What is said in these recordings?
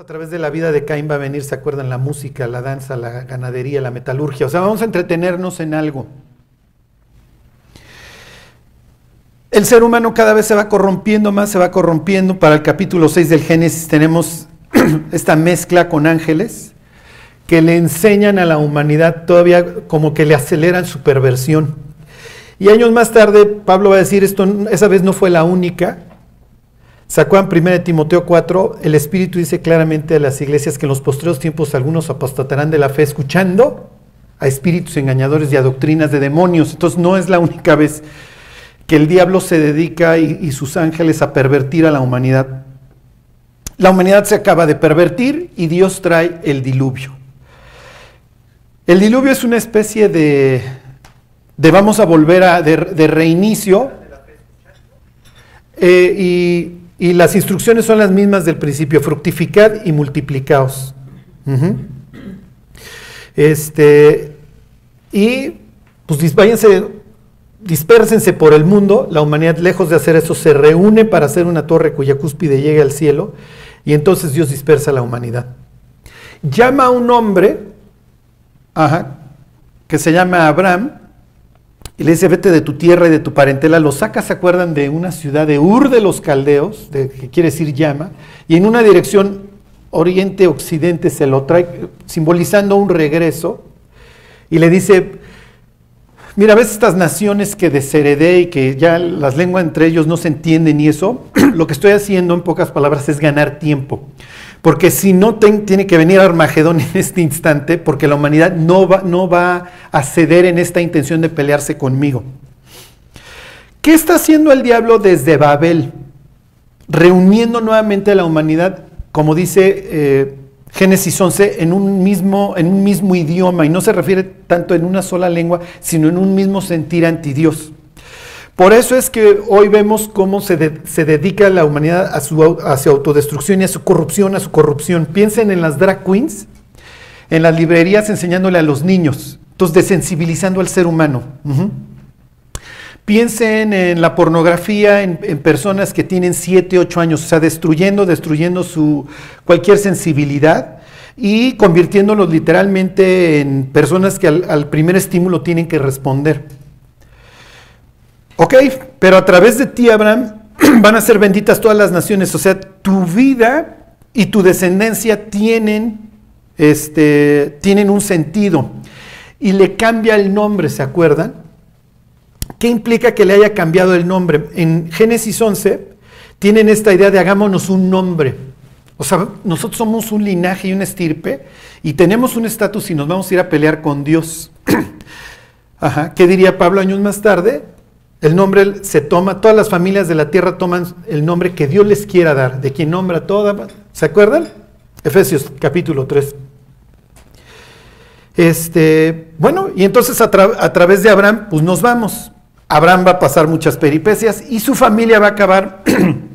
A través de la vida de Caín va a venir, ¿se acuerdan? La música, la danza, la ganadería, la metalurgia. O sea, vamos a entretenernos en algo. El ser humano cada vez se va corrompiendo más, se va corrompiendo. Para el capítulo 6 del Génesis tenemos esta mezcla con ángeles que le enseñan a la humanidad todavía como que le aceleran su perversión. Y años más tarde Pablo va a decir, esto esa vez no fue la única, Sacó en 1 Timoteo 4, el Espíritu dice claramente a las iglesias que en los postreros tiempos algunos apostatarán de la fe escuchando a espíritus engañadores y a doctrinas de demonios. Entonces no es la única vez que el diablo se dedica y, sus ángeles a pervertir a la humanidad. La humanidad se acaba de pervertir y Dios trae el diluvio. El diluvio es una especie de, de vamos a volver a, de, de reinicio. Eh, y y las instrucciones son las mismas del principio, fructificad y multiplicaos. Este, y pues váyanse, dispersense por el mundo, la humanidad lejos de hacer eso se reúne para hacer una torre cuya cúspide llegue al cielo y entonces Dios dispersa a la humanidad. Llama a un hombre, que se llama Abraham, y le dice, vete de tu tierra y de tu parentela. Lo saca, ¿se acuerdan? De una ciudad de Ur de los Caldeos, de, que quiere decir llama, y en una dirección oriente-occidente se lo trae, simbolizando un regreso. Y le dice, mira, ves estas naciones que desheredé y que ya las lenguas entre ellos no se entienden y eso, lo que estoy haciendo en pocas palabras es ganar tiempo. Porque si no tiene que venir Armagedón en este instante, porque la humanidad no va, no va a ceder en esta intención de pelearse conmigo. ¿Qué está haciendo el diablo desde Babel? Reuniendo nuevamente a la humanidad, como dice eh, Génesis 11, en un, mismo, en un mismo idioma, y no se refiere tanto en una sola lengua, sino en un mismo sentir anti Dios. Por eso es que hoy vemos cómo se, dedica la humanidad a su, autodestrucción y a su corrupción, a su corrupción. Piensen en las drag queens, en las librerías enseñándole a los niños, entonces desensibilizando al ser humano. Piensen en la pornografía, en, personas que tienen 7, 8 años, o sea, destruyendo, destruyendo su cualquier sensibilidad y convirtiéndolos literalmente en personas que al primer estímulo tienen que responder. Ok, pero a través de ti, Abraham, van a ser benditas todas las naciones. O sea, tu vida y tu descendencia tienen, este, tienen un sentido. Y le cambia el nombre, ¿se acuerdan? ¿Qué implica que le haya cambiado el nombre? En Génesis 11 tienen esta idea de hagámonos un nombre. O sea, nosotros somos un linaje y una estirpe y tenemos un estatus y nos vamos a ir a pelear con Dios. Ajá. ¿Qué diría Pablo años más tarde? El nombre se toma, todas las familias de la tierra toman el nombre que Dios les quiera dar, de quien nombra toda. ¿Se acuerdan? Efesios capítulo 3. Este, bueno, y entonces a, a, través de Abraham, pues nos vamos. Abraham va a pasar muchas peripecias y su familia va a acabar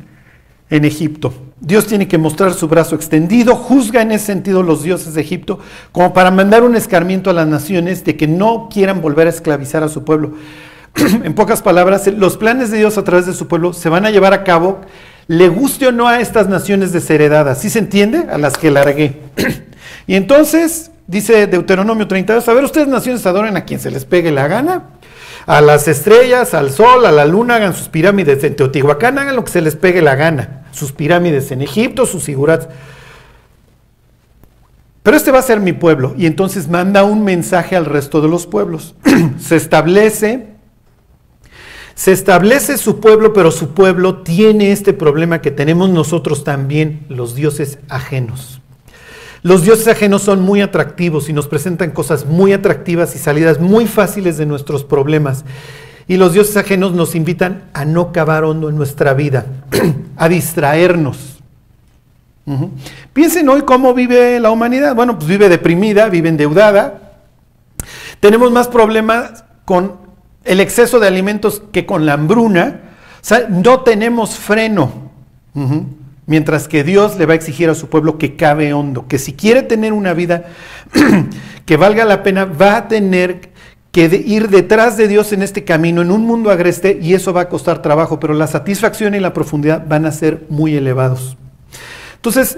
en Egipto. Dios tiene que mostrar su brazo extendido, juzga en ese sentido los dioses de Egipto, como para mandar un escarmiento a las naciones de que no quieran volver a esclavizar a su pueblo. en pocas palabras, los planes de Dios a través de su pueblo se van a llevar a cabo, le guste o no a estas naciones desheredadas. ¿Sí se entiende? A las que largué. y entonces, dice Deuteronomio 32, a ver, ustedes naciones adoren a quien se les pegue la gana. A las estrellas, al sol, a la luna, hagan sus pirámides en Teotihuacán, hagan lo que se les pegue la gana. Sus pirámides en Egipto, sus figurats. Pero este va a ser mi pueblo. Y entonces manda un mensaje al resto de los pueblos. se establece se establece su pueblo, pero su pueblo tiene este problema que tenemos nosotros también, los dioses ajenos. Los dioses ajenos son muy atractivos y nos presentan cosas muy atractivas y salidas muy fáciles de nuestros problemas. Y los dioses ajenos nos invitan a no cavar hondo en nuestra vida, a distraernos. Piensen hoy cómo vive la humanidad. Bueno, pues vive deprimida, vive endeudada. Tenemos más problemas con el exceso de alimentos que con la hambruna. O sea, no tenemos freno. Mientras que Dios le va a exigir a su pueblo que cabe hondo, que si quiere tener una vida que valga la pena, va a tener que ir detrás de Dios en este camino, en un mundo agreste, y eso va a costar trabajo, pero la satisfacción y la profundidad van a ser muy elevados. Entonces,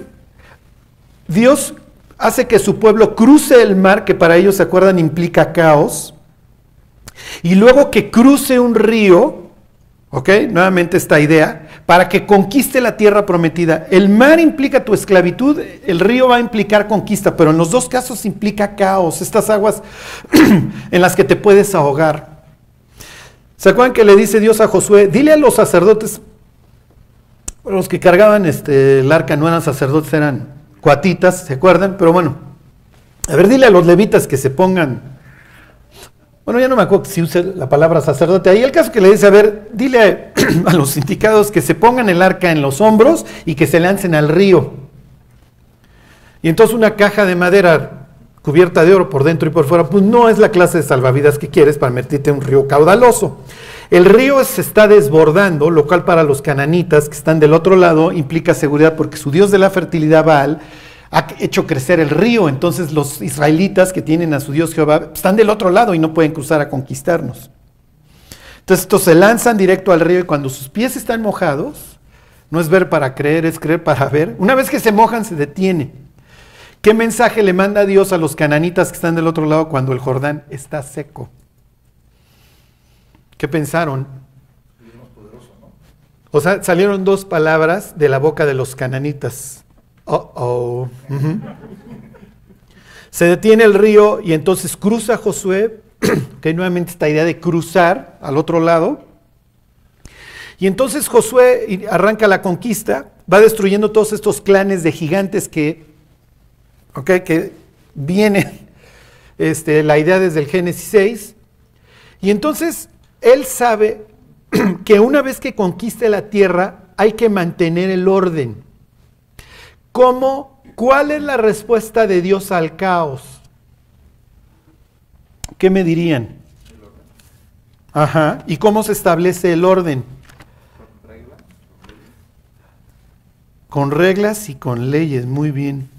Dios hace que su pueblo cruce el mar, que para ellos, ¿se acuerdan?, implica caos. Y luego que cruce un río, ¿ok? Nuevamente esta idea, para que conquiste la tierra prometida. El mar implica tu esclavitud, el río va a implicar conquista, pero en los dos casos implica caos, estas aguas en las que te puedes ahogar. ¿Se acuerdan que le dice Dios a Josué? Dile a los sacerdotes, los que cargaban este, el arca no eran sacerdotes, eran cuatitas, ¿se acuerdan? Pero bueno, a ver, dile a los levitas que se pongan, bueno, ya no me acuerdo si usa la palabra sacerdote ahí, el caso que le dice, a ver, dile a, los sindicados que se pongan el arca en los hombros y que se lancen al río. Y entonces una caja de madera cubierta de oro por dentro y por fuera, pues no es la clase de salvavidas que quieres para meterte en un río caudaloso. El río se está desbordando, lo cual para los cananitas que están del otro lado implica seguridad porque su dios de la fertilidad Baal ha hecho crecer el río, entonces los israelitas que tienen a su dios Jehová están del otro lado y no pueden cruzar a conquistarnos. Entonces estos se lanzan directo al río y cuando sus pies están mojados, no es ver para creer, es creer para ver. Una vez que se mojan, se detiene. ¿Qué mensaje le manda Dios a los cananitas que están del otro lado cuando el Jordán está seco? ¿Qué pensaron? O sea, salieron dos palabras de la boca de los cananitas. Oh, oh. Se detiene el río y entonces cruza Josué, que nuevamente esta idea de cruzar al otro lado. Y entonces Josué arranca la conquista, va destruyendo todos estos clanes de gigantes que, okay, que viene este, la idea desde el Génesis 6. Y entonces él sabe que una vez que conquiste la tierra hay que mantener el orden. ¿Cómo? ¿Cuál es la respuesta de Dios al caos? ¿Qué me dirían? Ajá. ¿Y cómo se establece el orden? Con reglas y con leyes, muy bien.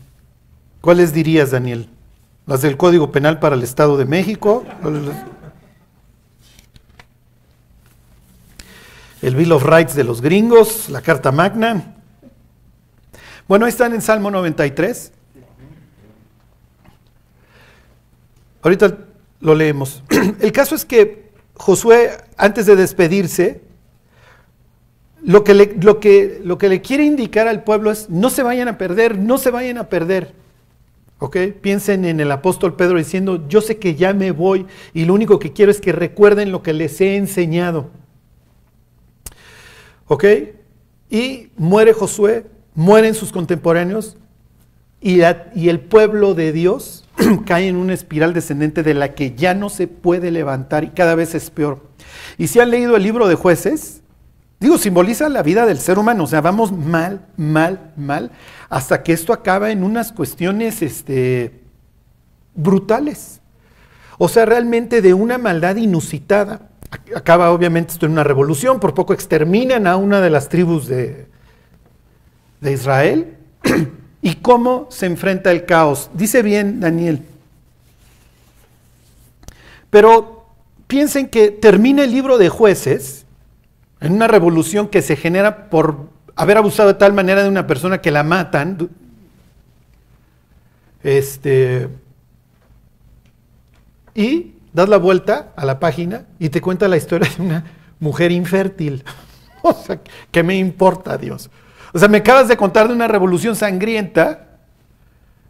¿Cuáles dirías, Daniel? ¿Las del Código Penal para el Estado de México? el Bill of Rights de los gringos, la Carta Magna. Bueno, están en Salmo 93. Ahorita lo leemos. El caso es que Josué, antes de despedirse, lo que, le, lo, que, lo que le quiere indicar al pueblo es, no se vayan a perder, no se vayan a perder. ¿Ok? Piensen en el apóstol Pedro diciendo, yo sé que ya me voy y lo único que quiero es que recuerden lo que les he enseñado. ¿Ok? Y muere Josué, mueren sus contemporáneos y, el pueblo de Dios cae en una espiral descendente de la que ya no se puede levantar y cada vez es peor. Y si han leído el libro de jueces, digo, simboliza la vida del ser humano, o sea, vamos mal, mal, mal, hasta que esto acaba en unas cuestiones este, brutales. O sea, realmente de una maldad inusitada acaba obviamente esto en una revolución, por poco exterminan a una de las tribus de, de Israel. ¿Y cómo se enfrenta el caos? Dice bien Daniel. Pero piensen que termina el libro de jueces en una revolución que se genera por haber abusado de tal manera de una persona que la matan. Este, y das la vuelta a la página y te cuenta la historia de una mujer infértil. O sea, ¿qué me importa, Dios? O sea, me acabas de contar de una revolución sangrienta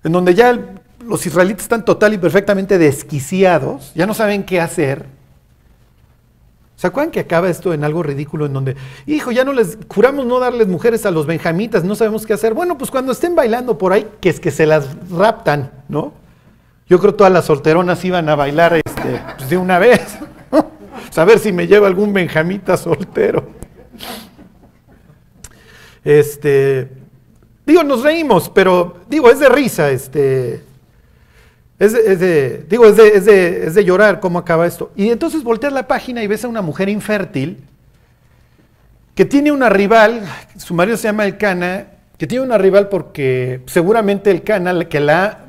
en donde ya los israelitas están total y perfectamente desquiciados, ya no saben qué hacer. ¿Se acuerdan que acaba esto en algo ridículo en donde, hijo, ya no les, juramos no darles mujeres a los benjamitas, no sabemos qué hacer? Bueno, pues cuando estén bailando por ahí, que es que se las raptan, ¿no? Yo creo que todas las solteronas iban a bailar este, pues, de una vez. Saber si me lleva algún benjamita soltero. Este, digo, nos reímos, pero digo, es de risa, este, es de, digo, es de, es, de, llorar cómo acaba esto. Y entonces volteas la página y ves a una mujer infértil que tiene una rival, su marido se llama El Cana, que tiene una rival porque seguramente El Cana, que la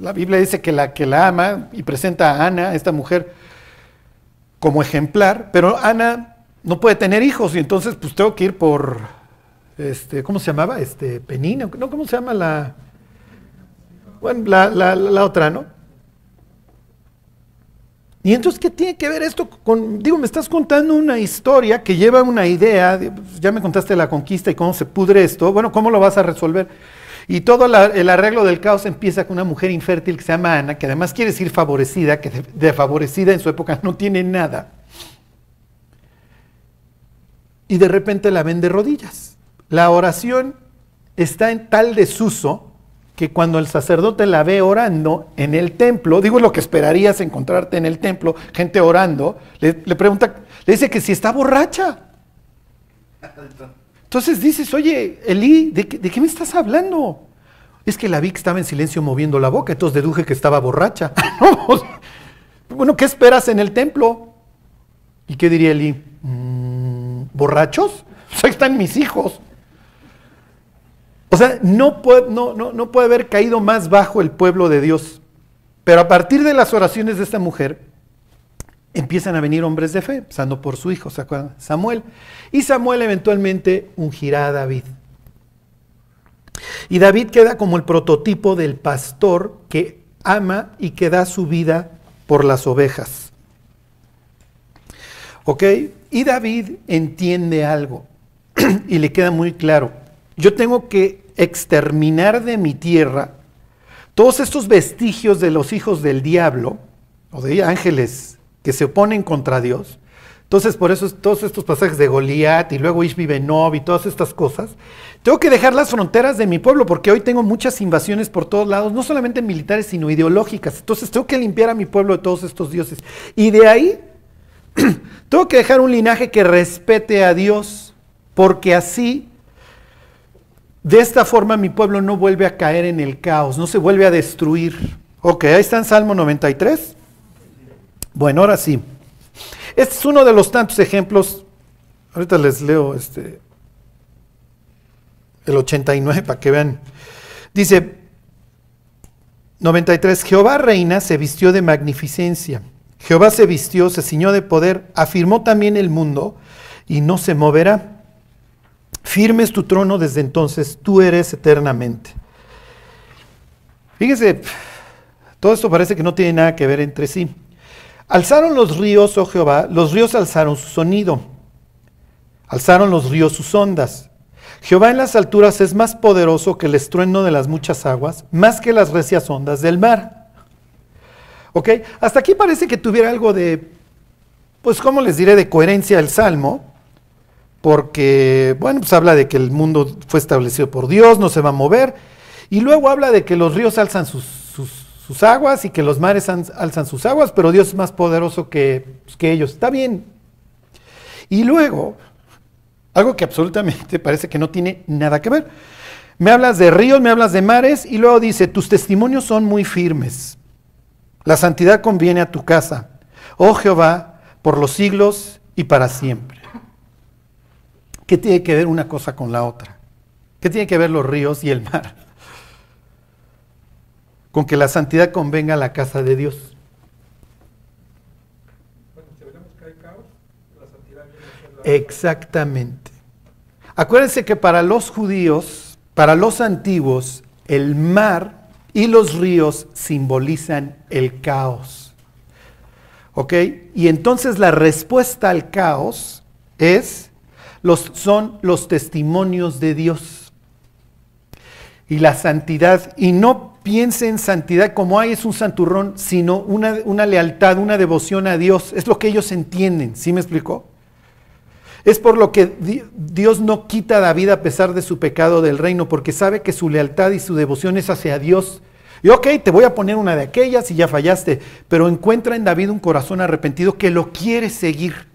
la Biblia dice que la que la ama y presenta a Ana, esta mujer, como ejemplar, pero Ana no puede tener hijos y entonces pues tengo que ir por, este, ¿cómo se llamaba? Este, Penina, ¿no? ¿Cómo se llama la? Bueno, la, otra, ¿no? Y entonces, ¿qué tiene que ver esto digo, me estás contando una historia que lleva una idea, pues, ya me contaste la conquista y cómo se pudre esto, bueno, ¿cómo lo vas a resolver? Y todo el arreglo del caos empieza con una mujer infértil que se llama Ana, que además quiere decir favorecida, que de, favorecida en su época no tiene nada. Y de repente la ven de rodillas. La oración está en tal desuso que cuando el sacerdote la ve orando en el templo, digo lo que esperarías encontrarte en el templo, gente orando, le, pregunta, le dice que si está borracha. Entonces dices, oye, Elí, ¿de, qué me estás hablando? Es que la vi que estaba en silencio moviendo la boca, entonces deduje que estaba borracha. bueno, ¿qué esperas en el templo? ¿Y qué diría Elí? Mm, ¿Borrachos? Ahí están mis hijos. O sea, no puede, no, no, puede haber caído más bajo el pueblo de Dios. Pero a partir de las oraciones de esta mujer, empiezan a venir hombres de fe, empezando por su hijo. Samuel. Y Samuel eventualmente ungirá a David. Y David queda como el prototipo del pastor que ama y que da su vida por las ovejas. ¿Ok? Y David entiende algo y le queda muy claro yo tengo que exterminar de mi tierra todos estos vestigios de los hijos del diablo o de ángeles que se oponen contra Dios. Entonces, por eso todos estos pasajes de Goliat y luego Ishbi Benob y todas estas cosas, tengo que dejar las fronteras de mi pueblo porque hoy tengo muchas invasiones por todos lados, no solamente militares, sino ideológicas. Entonces, tengo que limpiar a mi pueblo de todos estos dioses. Y de ahí, tengo que dejar un linaje que respete a Dios, porque así de esta forma mi pueblo no vuelve a caer en el caos, no se vuelve a destruir. Ok, ahí está en Salmo 93. Bueno, ahora sí. Este es uno de los tantos ejemplos. Ahorita les leo este el 89 para que vean. Dice 93, Jehová reina, se vistió de magnificencia. Jehová se vistió, se ciñó de poder, afirmó también el mundo y no se moverá. Firme es tu trono desde entonces, tú eres eternamente. Fíjese, todo esto parece que no tiene nada que ver entre sí. Alzaron los ríos, oh Jehová, los ríos alzaron su sonido. Alzaron los ríos sus ondas. Jehová en las alturas es más poderoso que el estruendo de las muchas aguas, más que las recias ondas del mar. ¿Ok? Hasta aquí parece que tuviera algo de, pues, ¿cómo les diré?, de coherencia el salmo porque, bueno, pues habla de que el mundo fue establecido por Dios, no se va a mover, y luego habla de que los ríos alzan sus, aguas y que los mares alzan sus aguas, pero Dios es más poderoso que, pues, que ellos. Está bien. Y luego, algo que absolutamente parece que no tiene nada que ver. Me hablas de ríos, me hablas de mares, y luego dice, tus testimonios son muy firmes. La santidad conviene a tu casa. Oh Jehová, por los siglos y para siempre. ¿Qué tiene que ver una cosa con la otra? ¿Qué tiene que ver los ríos y el mar? Con que la santidad convenga a la casa de Dios. Exactamente. Acuérdense que para los judíos, para los antiguos, el mar y los ríos simbolizan el caos. ¿Ok? Y entonces la respuesta al caos es son los testimonios de Dios. Y la santidad, y no piense en santidad como hay es un santurrón, sino una, una lealtad, una devoción a Dios. Es lo que ellos entienden, ¿sí me explicó? Es por lo que Dios no quita a David a pesar de su pecado del reino, porque sabe que su lealtad y su devoción es hacia Dios. Y ok, te voy a poner una de aquellas y ya fallaste, pero encuentra en David un corazón arrepentido que lo quiere seguir.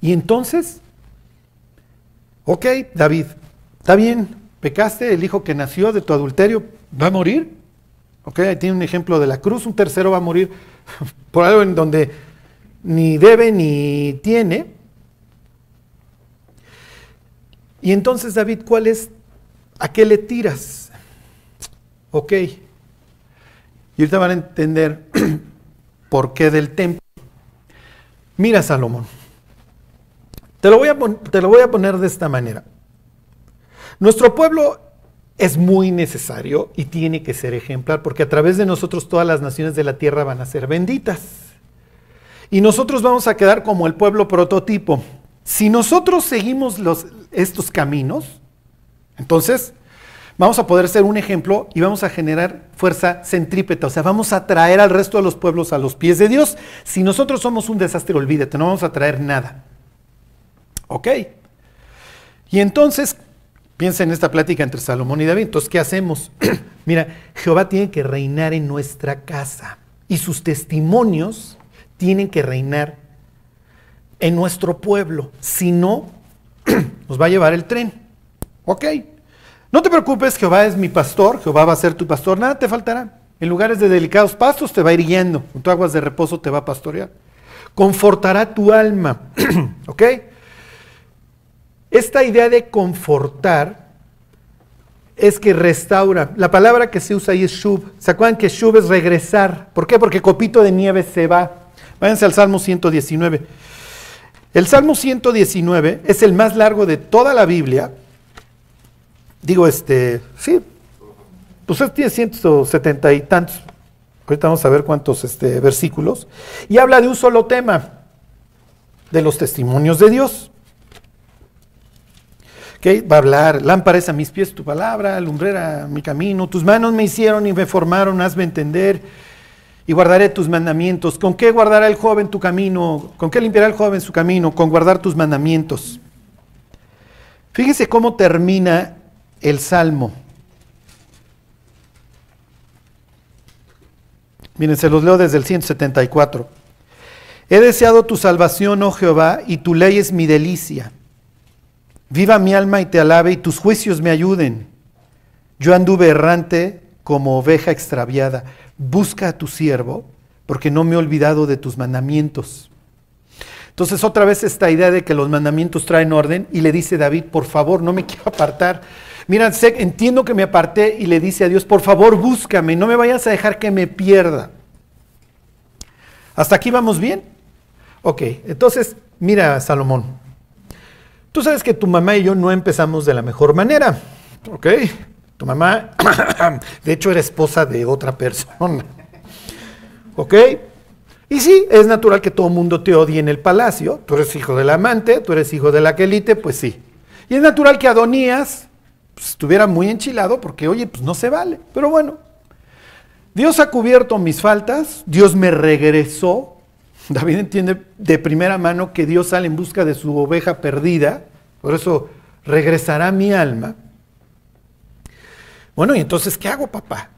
Y entonces, ok, David, está bien, pecaste, el hijo que nació de tu adulterio va a morir. Ok, ahí tiene un ejemplo de la cruz, un tercero va a morir por algo en donde ni debe ni tiene. Y entonces, David, ¿cuál es? ¿A qué le tiras? Ok. Y ahorita van a entender por qué del templo. Mira, Salomón, te lo, voy a te lo voy a poner de esta manera. Nuestro pueblo es muy necesario y tiene que ser ejemplar, porque a través de nosotros todas las naciones de la tierra van a ser benditas. Y nosotros vamos a quedar como el pueblo prototipo. Si nosotros seguimos los, estos caminos, entonces vamos a poder ser un ejemplo y vamos a generar fuerza centrípeta, o sea, vamos a traer al resto de los pueblos a los pies de Dios. Si nosotros somos un desastre, olvídate, no vamos a traer nada. ¿Ok? Y entonces, piensa en esta plática entre Salomón y David, entonces, ¿qué hacemos? Mira, Jehová tiene que reinar en nuestra casa y sus testimonios tienen que reinar en nuestro pueblo, si no, nos va a llevar el tren. ¿Ok? No te preocupes, Jehová es mi pastor, Jehová va a ser tu pastor, nada te faltará. En lugares de delicados pastos te va a ir guiando, en tu aguas de reposo te va a pastorear. Confortará tu alma. ¿Ok? Esta idea de confortar es que restaura. La palabra que se usa ahí es shub. ¿Se acuerdan que shub es regresar? ¿Por qué? Porque copito de nieve se va. Váyanse al Salmo 119. El Salmo 119 es el más largo de toda la Biblia Digo, este, sí, pues tiene 170 y tantos. Ahorita vamos a ver cuántos este, versículos. Y habla de un solo tema, de los testimonios de Dios. Okay, va a hablar, lámparas a mis pies tu palabra, lumbrera mi camino, tus manos me hicieron y me formaron, hazme entender y guardaré tus mandamientos. ¿Con qué guardará el joven tu camino? ¿Con qué limpiará el joven su camino? Con guardar tus mandamientos. Fíjense cómo termina el Salmo. Miren, se los leo desde el 174. He deseado tu salvación, oh Jehová, y tu ley es mi delicia. Viva mi alma y te alabe, y tus juicios me ayuden. Yo anduve errante como oveja extraviada. Busca a tu siervo, porque no me he olvidado de tus mandamientos. Entonces otra vez esta idea de que los mandamientos traen orden y le dice David, por favor, no me quiero apartar Mira, entiendo que me aparté y le dice a Dios, por favor búscame, no me vayas a dejar que me pierda. ¿Hasta aquí vamos bien? Ok, entonces, mira, Salomón, tú sabes que tu mamá y yo no empezamos de la mejor manera, ¿ok? Tu mamá, de hecho, era esposa de otra persona, ¿ok? Y sí, es natural que todo el mundo te odie en el palacio, tú eres hijo del amante, tú eres hijo de la quelite, pues sí. Y es natural que Adonías pues, estuviera muy enchilado porque, oye, pues no se vale. Pero bueno, Dios ha cubierto mis faltas, Dios me regresó. David entiende de primera mano que Dios sale en busca de su oveja perdida, por eso regresará mi alma. Bueno, y entonces, ¿qué hago, papá?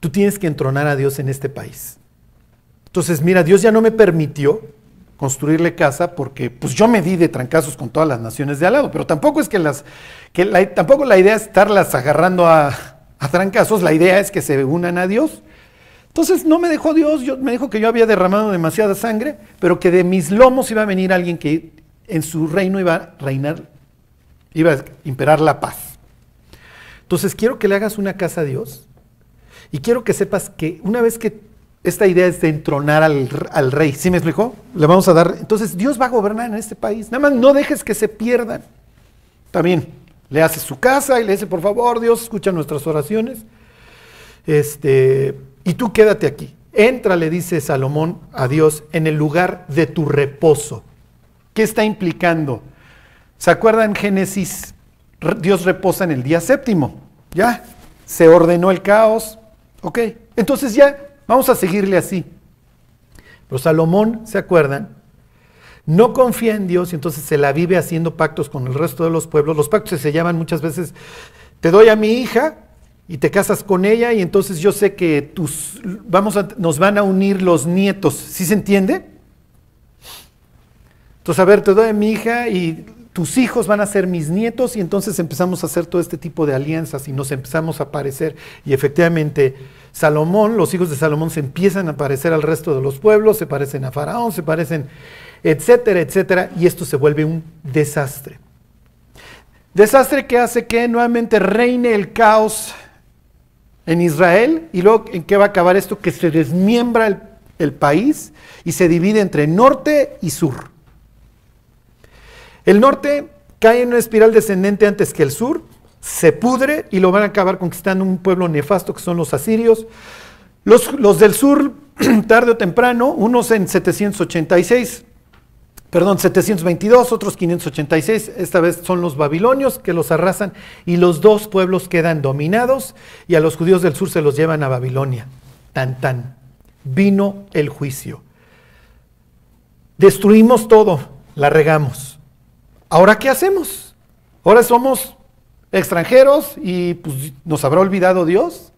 Tú tienes que entronar a Dios en este país. Entonces, mira, Dios ya no me permitió construirle casa porque pues yo me di de trancazos con todas las naciones de al lado, pero tampoco es que las, que la, tampoco la idea es estarlas agarrando a, a, trancazos, la idea es que se unan a Dios. Entonces no me dejó Dios, yo, me dijo que yo había derramado demasiada sangre, pero que de mis lomos iba a venir alguien que en su reino iba a reinar, iba a imperar la paz. Entonces quiero que le hagas una casa a Dios y quiero que sepas que una vez que esta idea es de entronar al, rey. ¿Sí me explicó? Le vamos a dar. Entonces, Dios va a gobernar en este país. Nada más no dejes que se pierdan. También le hace su casa y le dice, por favor, Dios, escucha nuestras oraciones. Este, y tú quédate aquí. Entra, le dice Salomón a Dios, en el lugar de tu reposo. ¿Qué está implicando? ¿Se acuerdan Génesis? Dios reposa en el día séptimo. Ya, se ordenó el caos. Ok, entonces ya Vamos a seguirle así. Pero Salomón, ¿se acuerdan? No confía en Dios y entonces se la vive haciendo pactos con el resto de los pueblos. Los pactos se llaman muchas veces, te doy a mi hija y te casas con ella y entonces yo sé que tus, vamos a, nos van a unir los nietos. ¿Sí se entiende? Entonces, a ver, te doy a mi hija y tus hijos van a ser mis nietos y entonces empezamos a hacer todo este tipo de alianzas y nos empezamos a parecer y efectivamente Salomón, los hijos de Salomón se empiezan a parecer al resto de los pueblos, se parecen a Faraón, se parecen, etcétera, etcétera, y esto se vuelve un desastre. Desastre que hace que nuevamente reine el caos en Israel y luego en qué va a acabar esto, que se desmiembra el, el país y se divide entre norte y sur. El norte cae en una espiral descendente antes que el sur, se pudre y lo van a acabar conquistando un pueblo nefasto que son los asirios. Los, del sur, tarde o temprano, unos en 786, perdón, 722, otros 586, esta vez son los babilonios que los arrasan y los dos pueblos quedan dominados y a los judíos del sur se los llevan a Babilonia. Tan tan. Vino el juicio. Destruimos todo, la regamos. Ahora, ¿qué hacemos? Ahora somos extranjeros y pues, nos habrá olvidado Dios.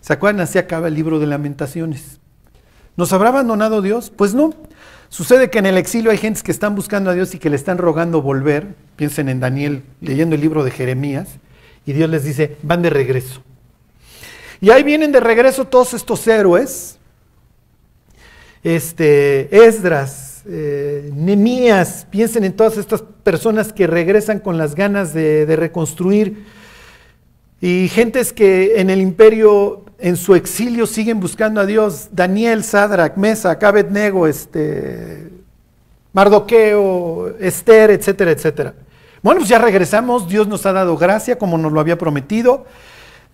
¿Se acuerdan? Así acaba el libro de lamentaciones. ¿Nos habrá abandonado Dios? Pues no. Sucede que en el exilio hay gentes que están buscando a Dios y que le están rogando volver. Piensen en Daniel leyendo el libro de Jeremías. Y Dios les dice, van de regreso. Y ahí vienen de regreso todos estos héroes. Este, Esdras, eh, Nemías, piensen en todas estas personas que regresan con las ganas de, de reconstruir. Y gentes que en el imperio en su exilio siguen buscando a Dios, Daniel, Sadrach, Mesa, Abednego, este, Mardoqueo, Esther, etcétera, etcétera. Bueno, pues ya regresamos, Dios nos ha dado gracia como nos lo había prometido,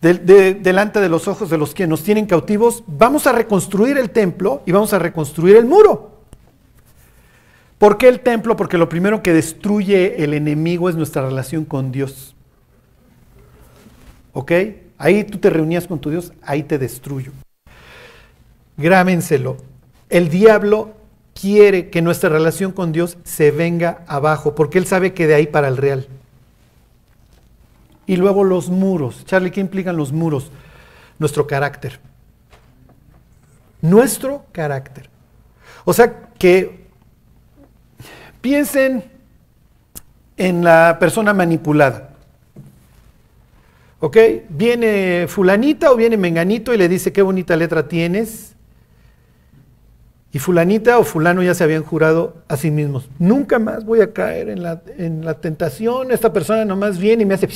delante de los ojos de los que nos tienen cautivos, vamos a reconstruir el templo y vamos a reconstruir el muro. ¿Por qué el templo? Porque lo primero que destruye el enemigo es nuestra relación con Dios. ¿Ok? Ahí tú te reunías con tu Dios, ahí te destruyo. Grábenselo. El diablo quiere que nuestra relación con Dios se venga abajo, porque él sabe que de ahí para el real. Y luego los muros. Charlie, ¿qué implican los muros? Nuestro carácter. Nuestro carácter. O sea que piensen en la persona manipulada. ¿Ok? Viene fulanita o viene menganito y le dice, qué bonita letra tienes. Y fulanita o fulano ya se habían jurado a sí mismos, nunca más voy a caer en la, en la tentación, esta persona nomás viene y me hace,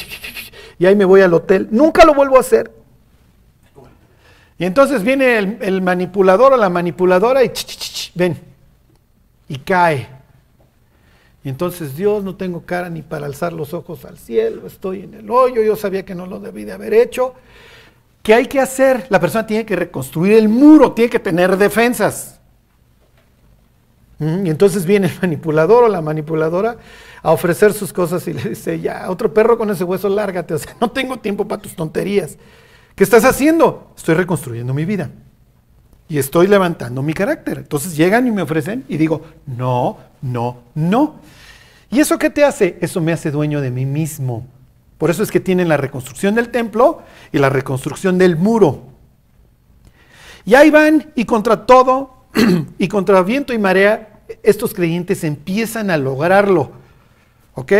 y ahí me voy al hotel, nunca lo vuelvo a hacer. Y entonces viene el, el manipulador o la manipuladora y ven, y cae. Y entonces Dios, no tengo cara ni para alzar los ojos al cielo, estoy en el hoyo, yo sabía que no lo debí de haber hecho. ¿Qué hay que hacer? La persona tiene que reconstruir el muro, tiene que tener defensas. Y entonces viene el manipulador o la manipuladora a ofrecer sus cosas y le dice, ya, otro perro con ese hueso, lárgate, o sea, no tengo tiempo para tus tonterías. ¿Qué estás haciendo? Estoy reconstruyendo mi vida. Y estoy levantando mi carácter. Entonces llegan y me ofrecen y digo, no, no, no. ¿Y eso qué te hace? Eso me hace dueño de mí mismo. Por eso es que tienen la reconstrucción del templo y la reconstrucción del muro. Y ahí van y contra todo y contra viento y marea, estos creyentes empiezan a lograrlo. ¿Ok?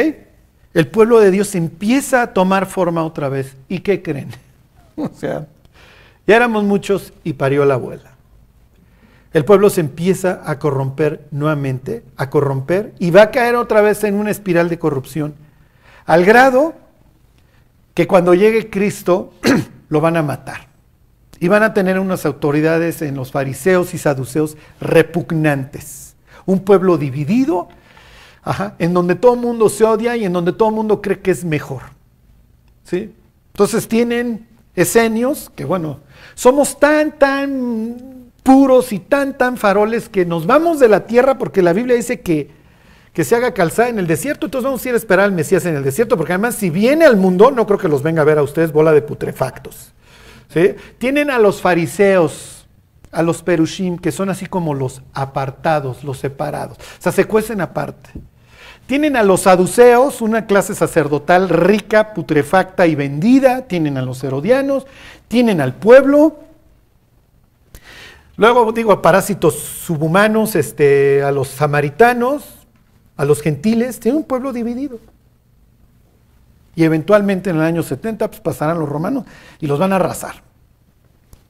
El pueblo de Dios empieza a tomar forma otra vez. ¿Y qué creen? o sea, ya éramos muchos y parió la abuela el pueblo se empieza a corromper nuevamente, a corromper, y va a caer otra vez en una espiral de corrupción, al grado que cuando llegue Cristo lo van a matar. Y van a tener unas autoridades en los fariseos y saduceos repugnantes. Un pueblo dividido, en donde todo el mundo se odia y en donde todo el mundo cree que es mejor. ¿sí? Entonces tienen esenios, que bueno, somos tan, tan puros y tan, tan faroles que nos vamos de la tierra porque la Biblia dice que, que se haga calzada en el desierto, entonces vamos a ir a esperar al Mesías en el desierto, porque además si viene al mundo, no creo que los venga a ver a ustedes bola de putrefactos. ¿sí? Tienen a los fariseos, a los perushim, que son así como los apartados, los separados, o sea, se cuecen aparte. Tienen a los saduceos, una clase sacerdotal rica, putrefacta y vendida, tienen a los herodianos, tienen al pueblo, Luego digo a parásitos subhumanos, este, a los samaritanos, a los gentiles, tiene un pueblo dividido. Y eventualmente en el año 70 pues, pasarán los romanos y los van a arrasar.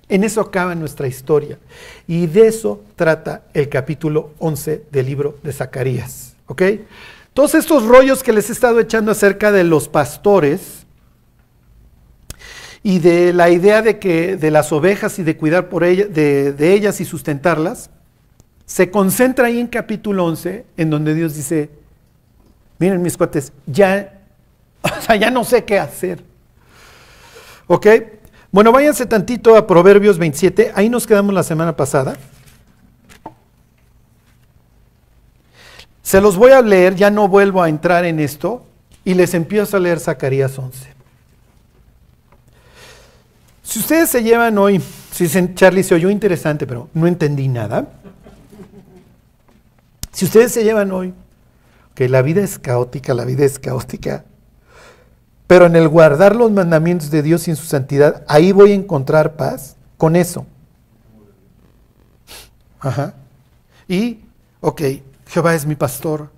En eso acaba nuestra historia. Y de eso trata el capítulo 11 del libro de Zacarías. ¿Ok? Todos estos rollos que les he estado echando acerca de los pastores, y de la idea de que de las ovejas y de cuidar por de, ellas y sustentarlas, se concentra ahí en capítulo 11, en donde Dios dice, miren mis cuates, ya, O sea, ya no sé qué hacer. ¿Ok? Bueno, váyanse tantito a Proverbios 27. Ahí nos quedamos la semana pasada. Se los voy a leer, ya no vuelvo a entrar en esto. Y les empiezo a leer Zacarías 11. Si ustedes se llevan hoy, si dicen, Charlie se oyó interesante, pero no entendí nada. Si ustedes se llevan hoy, que la vida es caótica, la vida es caótica, pero en el guardar los mandamientos de Dios y en su santidad, ahí voy a encontrar paz con eso. Ajá. Y, ok, Jehová es mi pastor,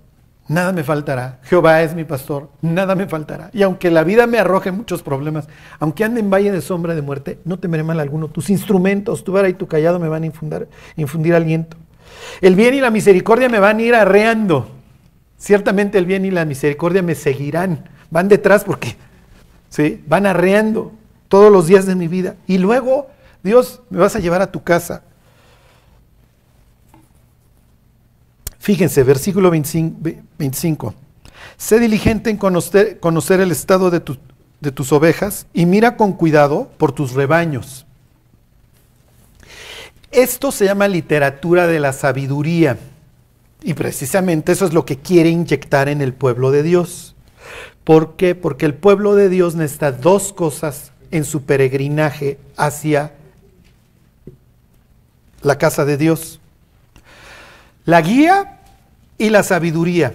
nada me faltará. Jehová es mi pastor, nada me faltará. Y aunque la vida me arroje muchos problemas, aunque ande en valle de sombra de muerte, no temeré mal alguno. Tus instrumentos, tu vara y tu callado me van a infundir, infundir aliento. El bien y la misericordia me van a ir arreando. Ciertamente el bien y la misericordia me seguirán van detrás porque ¿sí? van arreando todos los días de mi vida. Y luego, Dios, me vas a llevar a tu casa. Fíjense, versículo 25. Sé diligente en conocer, el estado de, de tus ovejas y mira con cuidado por tus rebaños. Esto se llama literatura de la sabiduría. Y precisamente eso es lo que quiere inyectar en el pueblo de Dios. ¿Por qué? Porque el pueblo de Dios necesita dos cosas en su peregrinaje hacia la casa de Dios. La guía y la sabiduría.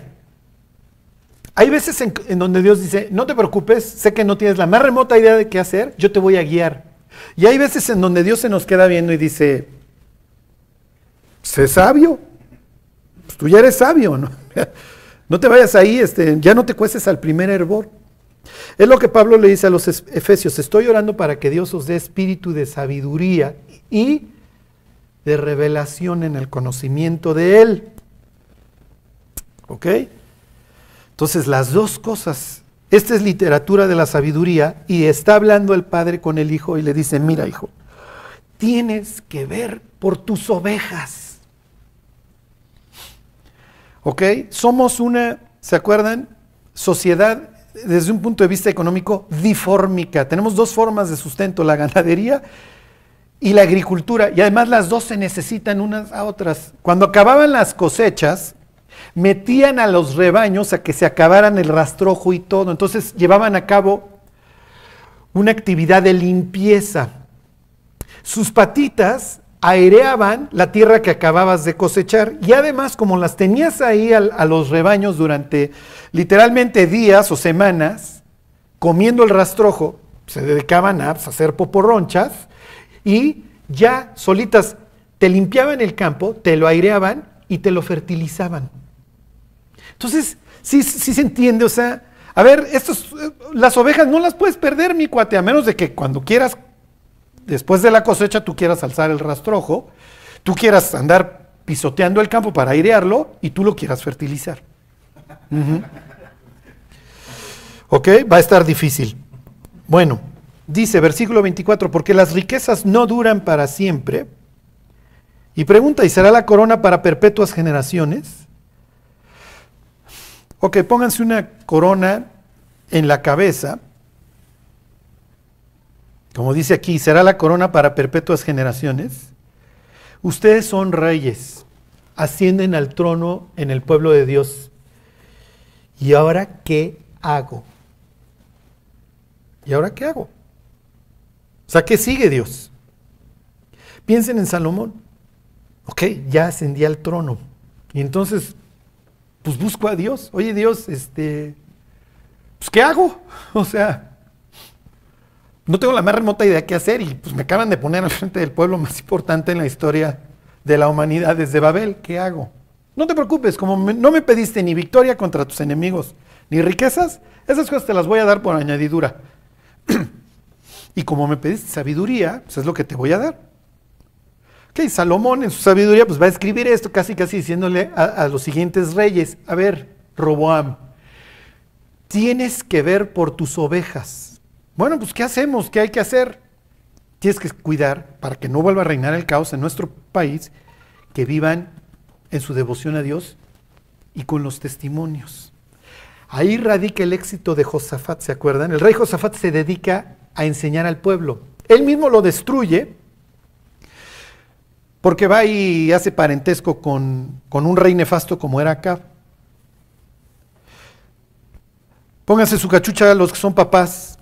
Hay veces en, donde Dios dice, no te preocupes, sé que no tienes la más remota idea de qué hacer, yo te voy a guiar. Y hay veces en donde Dios se nos queda viendo y dice, sé sabio, pues tú ya eres sabio, ¿no? No te vayas ahí, este, ya no te cueces al primer hervor. Es lo que Pablo le dice a los efesios, estoy orando para que Dios os dé espíritu de sabiduría y de revelación en el conocimiento de Él. ¿Ok? Entonces las dos cosas, esta es literatura de la sabiduría y está hablando el padre con el hijo y le dice, mira hijo, tienes que ver por tus ovejas. ¿Ok? Somos una, ¿se acuerdan? Sociedad desde un punto de vista económico difórmica. Tenemos dos formas de sustento, la ganadería y la agricultura. Y además las dos se necesitan unas a otras. Cuando acababan las cosechas, metían a los rebaños a que se acabaran el rastrojo y todo. Entonces llevaban a cabo una actividad de limpieza. Sus patitas aireaban la tierra que acababas de cosechar y además como las tenías ahí a, los rebaños durante literalmente días o semanas, comiendo el rastrojo, se dedicaban a, pues, hacer poporronchas y ya solitas te limpiaban el campo, te lo aireaban y te lo fertilizaban. Entonces, sí, sí se entiende, o sea, a ver, estos, las ovejas no las puedes perder, mi cuate, a menos de que cuando quieras después de la cosecha tú quieras alzar el rastrojo, tú quieras andar pisoteando el campo para airearlo y tú lo quieras fertilizar. ¿Ok? Va a estar difícil. Bueno, dice versículo 24, porque las riquezas no duran para siempre. Y pregunta, ¿y será la corona para perpetuas generaciones? Ok, pónganse una corona en la cabeza como dice aquí, será la corona para perpetuas generaciones. Ustedes son reyes, ascienden al trono en el pueblo de Dios. ¿Y ahora qué hago? ¿Y ahora qué hago? O sea, ¿qué sigue Dios? Piensen en Salomón. Ok, ya ascendí al trono. Y entonces, pues busco a Dios. Oye Dios, este, pues ¿qué hago? O sea, no tengo la más remota idea qué hacer y pues me acaban de poner al frente del pueblo más importante en la historia de la humanidad desde Babel. ¿Qué hago? No te preocupes, como no me pediste ni victoria contra tus enemigos, ni riquezas, esas cosas te las voy a dar por añadidura. y como me pediste sabiduría, pues es lo que te voy a dar. Ok, Salomón en su sabiduría pues va a escribir esto casi casi diciéndole a, a los siguientes reyes, a ver, Roboam, tienes que ver por tus ovejas bueno, pues ¿qué hacemos? ¿Qué hay que hacer? Tienes que cuidar para que no vuelva a reinar el caos en nuestro país, que vivan en su devoción a Dios y con los testimonios. Ahí radica el éxito de Josafat, ¿se acuerdan? El rey Josafat se dedica a enseñar al pueblo. Él mismo lo destruye porque va y hace parentesco con, con un rey nefasto como era acá. Pónganse su cachucha a los que son papás.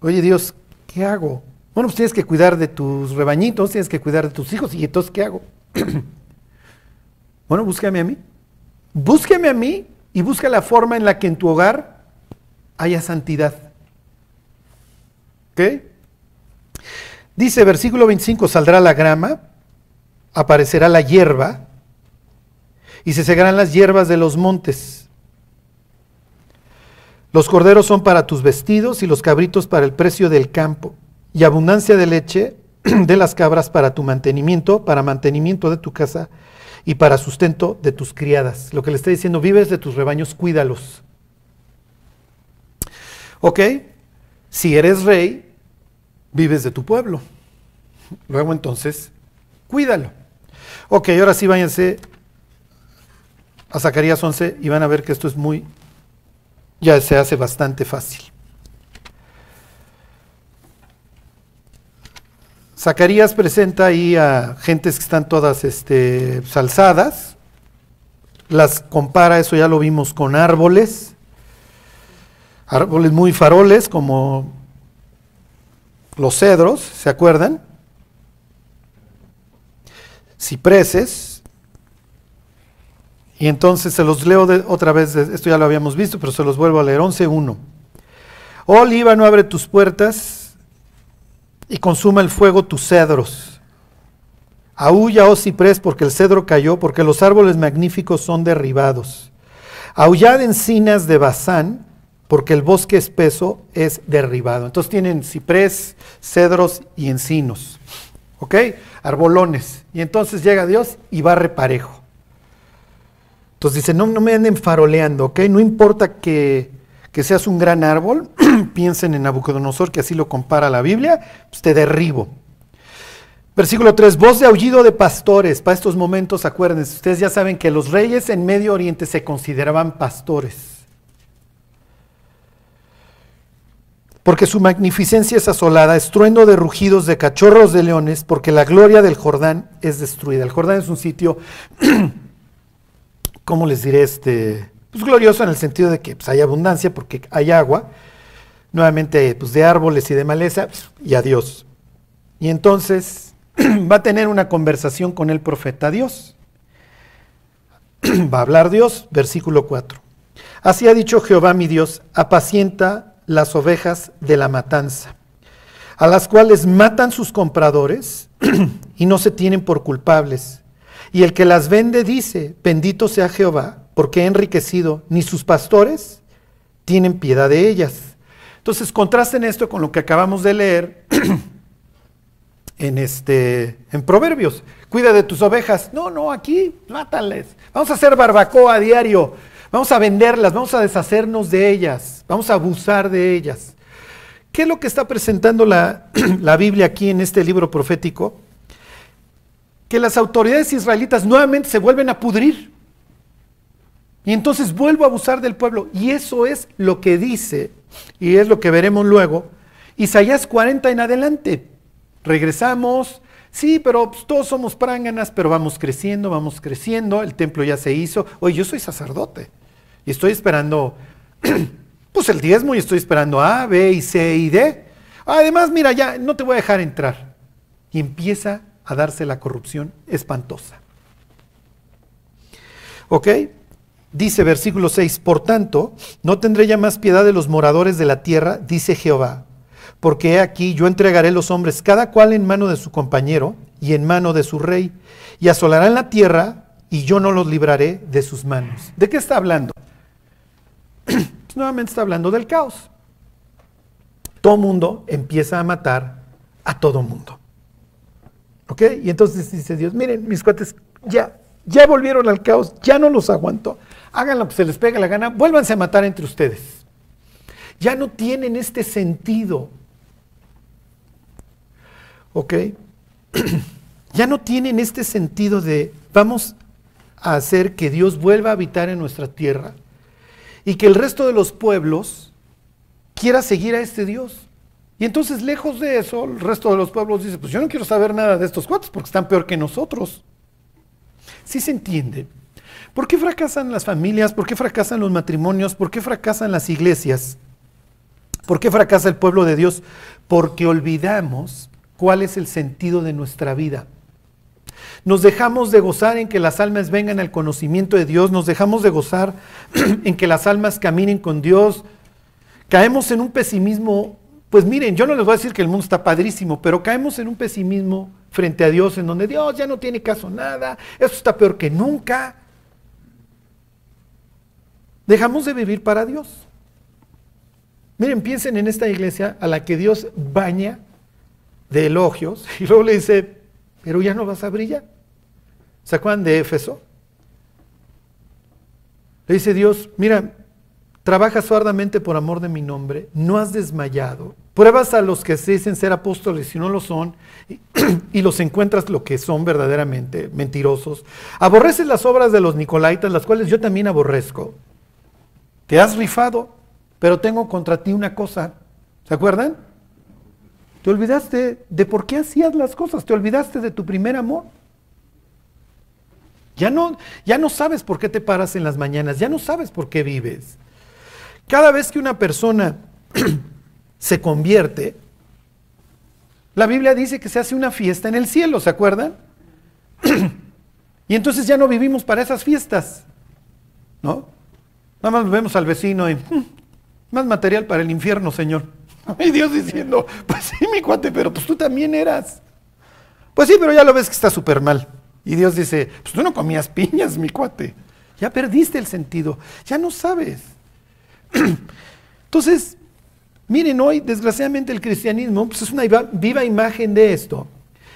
Oye Dios, ¿qué hago? Bueno, pues tienes que cuidar de tus rebañitos, tienes que cuidar de tus hijos, y entonces, ¿qué hago? bueno, búscame a mí. Búscame a mí y busca la forma en la que en tu hogar haya santidad. Dice versículo 25, saldrá la grama, aparecerá la hierba y se segarán las hierbas de los montes. Los corderos son para tus vestidos y los cabritos para el precio del campo, y abundancia de leche de las cabras para tu mantenimiento, para mantenimiento de tu casa y para sustento de tus criadas. Lo que le está diciendo, vives de tus rebaños, cuídalos. ¿Ok? Si eres rey, vives de tu pueblo. Luego entonces, cuídalo. Ok, ahora sí váyanse a Zacarías 11 y van a ver que esto es muy, ya se hace bastante fácil. Zacarías presenta ahí a gentes que están todas este, salzadas, las compara, eso ya lo vimos, con árboles, árboles muy faroles como los cedros, ¿se acuerdan? cipreses. Y entonces se los leo de, otra vez, esto ya lo habíamos visto, pero se los vuelvo a leer. 11.1. Oh Líbano, abre tus puertas y consuma el fuego tus cedros. Aúlla, oh ciprés, porque el cedro cayó, porque los árboles magníficos son derribados. Aullad encinas de Bazán, porque el bosque espeso es derribado. Entonces tienen ciprés, cedros y encinos. ¿Ok? Arbolones. Y entonces llega Dios y va reparejo. Entonces dice, no, no me anden faroleando, ¿ok? No importa que, seas un gran árbol, piensen en Nabucodonosor, que así lo compara la Biblia, pues te derribo. Versículo 3, voz de aullido de pastores. Para estos momentos, acuérdense, ustedes ya saben que los reyes en Medio Oriente se consideraban pastores. Porque su magnificencia es asolada, estruendo de rugidos de cachorros de leones, porque la gloria del Jordán es destruida. El Jordán es un sitio, ¿cómo les diré? Este, pues glorioso en el sentido de que pues, hay abundancia, porque hay agua, nuevamente pues, de árboles y de maleza, y adiós. Y entonces va a tener una conversación con el profeta Dios. va a hablar Dios, versículo 4. Así ha dicho Jehová mi Dios, apacienta las ovejas de la matanza, a las cuales matan sus compradores y no se tienen por culpables. Y el que las vende dice, bendito sea Jehová, porque ha enriquecido, ni sus pastores tienen piedad de ellas. Entonces contrasten esto con lo que acabamos de leer en, este, en Proverbios. Cuida de tus ovejas. No, no, aquí mátales. Vamos a hacer barbacoa a diario. Vamos a venderlas, vamos a deshacernos de ellas, vamos a abusar de ellas. ¿Qué es lo que está presentando la, la Biblia aquí en este libro profético? Que las autoridades israelitas nuevamente se vuelven a pudrir. Y entonces vuelvo a abusar del pueblo. Y eso es lo que dice, y es lo que veremos luego, Isaías 40 en adelante. Regresamos, sí, pero pues, todos somos pránganas, pero vamos creciendo, vamos creciendo, el templo ya se hizo. Oye, yo soy sacerdote. Y estoy esperando, pues el diezmo y estoy esperando A, B y C y D. Además, mira, ya no te voy a dejar entrar. Y empieza a darse la corrupción espantosa. ¿Ok? Dice versículo 6, por tanto, no tendré ya más piedad de los moradores de la tierra, dice Jehová, porque he aquí yo entregaré los hombres cada cual en mano de su compañero y en mano de su rey, y asolarán la tierra, y yo no los libraré de sus manos. ¿De qué está hablando? Pues nuevamente está hablando del caos. Todo mundo empieza a matar a todo mundo. ¿Ok? Y entonces dice Dios, miren, mis cuates, ya, ya volvieron al caos, ya no los aguanto. Hagan lo que se les pega la gana, vuélvanse a matar entre ustedes. Ya no tienen este sentido. ¿Ok? ya no tienen este sentido de vamos a hacer que Dios vuelva a habitar en nuestra tierra y que el resto de los pueblos quiera seguir a este Dios. Y entonces, lejos de eso, el resto de los pueblos dice, pues yo no quiero saber nada de estos cuates porque están peor que nosotros. Sí se entiende. ¿Por qué fracasan las familias? ¿Por qué fracasan los matrimonios? ¿Por qué fracasan las iglesias? ¿Por qué fracasa el pueblo de Dios? Porque olvidamos cuál es el sentido de nuestra vida. Nos dejamos de gozar en que las almas vengan al conocimiento de Dios, nos dejamos de gozar en que las almas caminen con Dios. Caemos en un pesimismo, pues miren, yo no les voy a decir que el mundo está padrísimo, pero caemos en un pesimismo frente a Dios en donde Dios ya no tiene caso nada, esto está peor que nunca. Dejamos de vivir para Dios. Miren, piensen en esta iglesia a la que Dios baña de elogios y luego le dice, pero ya no vas a brillar. ¿Se acuerdan de Éfeso? Le dice Dios, mira, trabajas suardamente por amor de mi nombre, no has desmayado, pruebas a los que se dicen ser apóstoles si no lo son, y, y, los encuentras lo que son verdaderamente, mentirosos. Aborreces las obras de los Nicolaitas, las cuales yo también aborrezco. Te has rifado, pero tengo contra ti una cosa. ¿Se acuerdan? Te olvidaste de por qué hacías las cosas, te olvidaste de tu primer amor. Ya no, ya no sabes por qué te paras en las mañanas, ya no sabes por qué vives. Cada vez que una persona se convierte, la Biblia dice que se hace una fiesta en el cielo, ¿se acuerdan? y entonces ya no vivimos para esas fiestas, ¿no? Nada más vemos al vecino y hmm, más material para el infierno, Señor. Y Dios diciendo, pues sí, mi cuate, pero pues tú también eras. Pues sí, pero ya lo ves que está súper mal. Y Dios dice, pues tú no comías piñas, mi cuate. Ya perdiste el sentido, ya no sabes. Entonces, miren, hoy desgraciadamente el cristianismo pues, es una viva imagen de esto,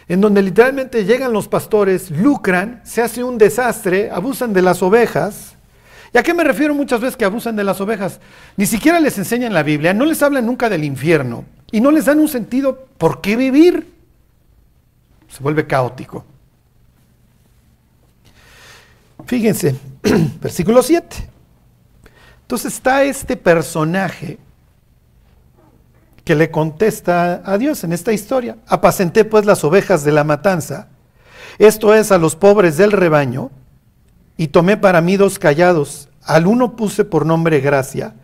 en donde literalmente llegan los pastores, lucran, se hace un desastre, abusan de las ovejas, ¿Y a qué me refiero muchas veces que abusan de las ovejas? Ni siquiera les enseñan la Biblia, no les hablan nunca del infierno y no les dan un sentido por qué vivir. Se vuelve caótico. Fíjense, versículo 7. Entonces está este personaje que le contesta a Dios en esta historia. Apacenté pues las ovejas de la matanza, esto es a los pobres del rebaño, y tomé para mí dos callados. Al uno puse por nombre gracia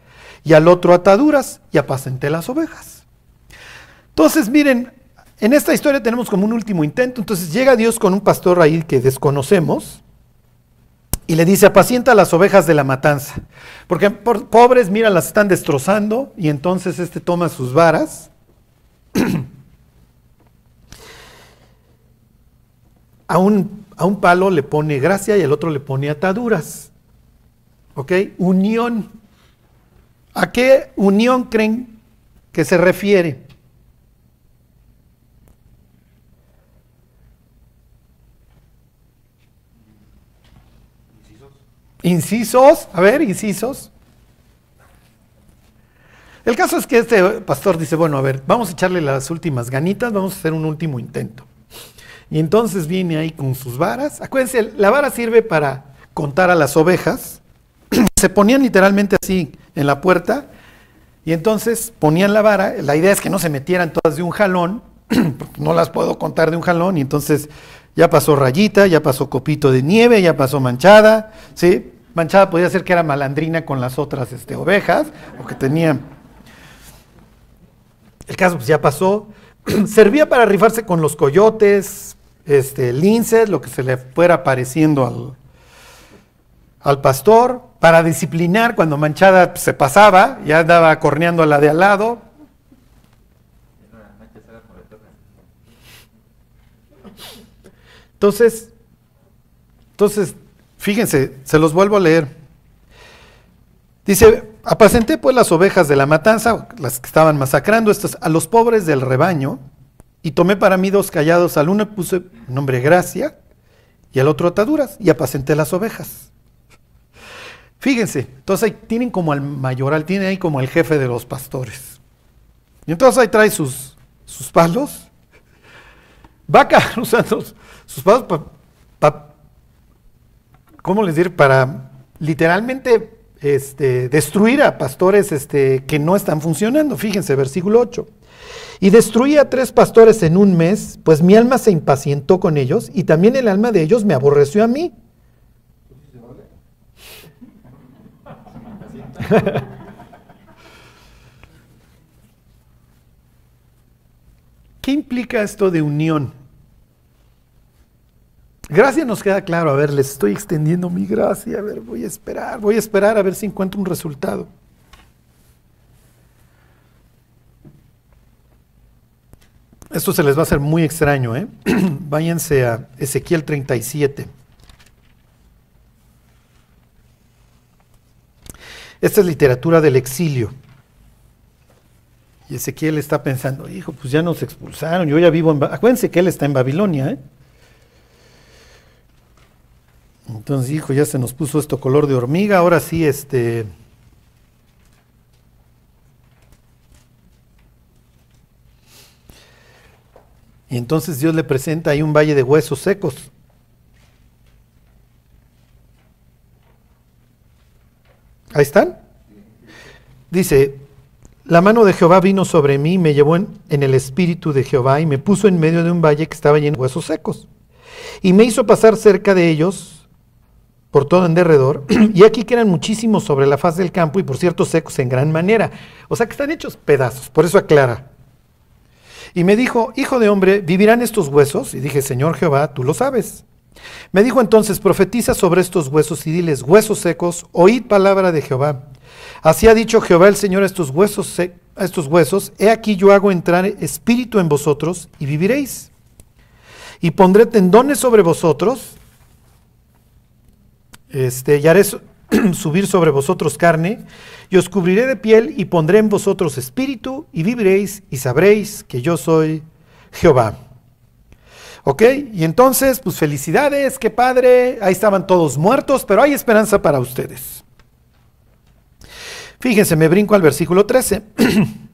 y al otro ataduras y apacenté las ovejas. Entonces, miren, en esta historia tenemos como un último intento. Entonces llega Dios con un pastor ahí que desconocemos y le dice, apacienta las ovejas de la matanza. Porque por, pobres, mira, las están destrozando y entonces este toma sus varas. a un a un palo le pone gracia y al otro le pone ataduras. ¿Ok? Unión. ¿A qué unión creen que se refiere? Incisos, a ver, incisos. El caso es que este pastor dice, bueno, a ver, vamos a echarle las últimas ganitas, vamos a hacer un último intento. Y entonces viene ahí con sus varas. Acuérdense, la vara sirve para contar a las ovejas. Se ponían literalmente así en la puerta y entonces ponían la vara. La idea es que no se metieran todas de un jalón, porque no las puedo contar de un jalón. Y entonces ya pasó rayita, ya pasó copito de nieve, ya pasó manchada. ¿sí? Manchada podía ser que era malandrina con las otras este, ovejas, o que tenía. El caso pues ya pasó. Servía para rifarse con los coyotes, este, linces, lo que se le fuera apareciendo al, al pastor, para disciplinar cuando Manchada se pasaba, ya andaba corneando a la de al lado. Entonces, entonces, fíjense, se los vuelvo a leer. Dice, apacenté pues las ovejas de la matanza, las que estaban masacrando, a los pobres del rebaño, y tomé para mí dos callados, al uno puse nombre gracia y al otro ataduras y apacenté las ovejas. Fíjense, entonces ahí tienen como al mayoral, tienen ahí como el jefe de los pastores. Y entonces ahí trae sus, sus palos, va usando sus palos para, ¿cómo les diré? Para literalmente este, destruir a pastores este, que no están funcionando. Fíjense, versículo 8. Y destruí a tres pastores en un mes, pues mi alma se impacientó con ellos y también el alma de ellos me aborreció a mí. ¿Qué implica esto de unión? Gracia nos queda claro, a ver, les estoy extendiendo mi gracia, a ver, voy a esperar, voy a esperar a ver si encuentro un resultado. Esto se les va a hacer muy extraño, ¿eh? Váyanse a Ezequiel 37. Esta es literatura del exilio. Y Ezequiel está pensando, hijo, pues ya nos expulsaron, yo ya vivo en... Acuérdense que él está en Babilonia, ¿eh? Entonces, hijo, ya se nos puso esto color de hormiga, ahora sí, este... Y entonces Dios le presenta ahí un valle de huesos secos. Ahí están. Dice, la mano de Jehová vino sobre mí, me llevó en, en, el espíritu de Jehová y me puso en medio de un valle que estaba lleno de huesos secos. Y me hizo pasar cerca de ellos por todo en derredor, y aquí que eran muchísimos sobre la faz del campo y por cierto secos en gran manera. O sea que están hechos pedazos, por eso aclara. Y me dijo, hijo de hombre, ¿vivirán estos huesos? Y dije, Señor Jehová, tú lo sabes. Me dijo entonces, profetiza sobre estos huesos y diles, huesos secos, oíd palabra de Jehová. Así ha dicho Jehová el Señor a estos huesos, a estos huesos, he aquí yo hago entrar espíritu en vosotros y viviréis. Y pondré tendones sobre vosotros, este, y haré subir sobre vosotros carne, y os cubriré de piel y pondré en vosotros espíritu y viviréis y sabréis que yo soy Jehová. ¿Ok? Y entonces, pues felicidades, qué padre, ahí estaban todos muertos, pero hay esperanza para ustedes. Fíjense, me brinco al versículo 13.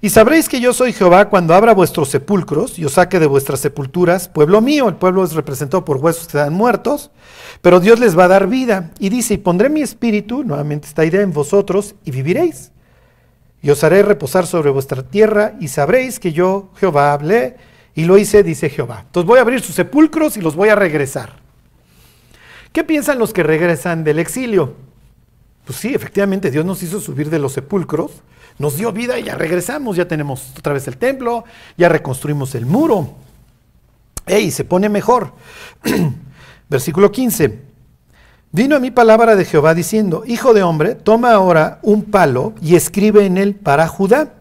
Y sabréis que yo soy Jehová cuando abra vuestros sepulcros y os saque de vuestras sepulturas, pueblo mío. El pueblo es representado por huesos que están muertos, pero Dios les va a dar vida. Y dice, y pondré mi espíritu, nuevamente esta idea, en vosotros y viviréis. Y os haré reposar sobre vuestra tierra y sabréis que yo, Jehová, hablé y lo hice, dice Jehová. Entonces voy a abrir sus sepulcros y los voy a regresar. ¿Qué piensan los que regresan del exilio? Pues sí, efectivamente Dios nos hizo subir de los sepulcros nos dio vida y ya regresamos, ya tenemos otra vez el templo, ya reconstruimos el muro. ¡Ey! Se pone mejor. Versículo 15. Vino a mí palabra de Jehová diciendo, Hijo de hombre, toma ahora un palo y escribe en él para Judá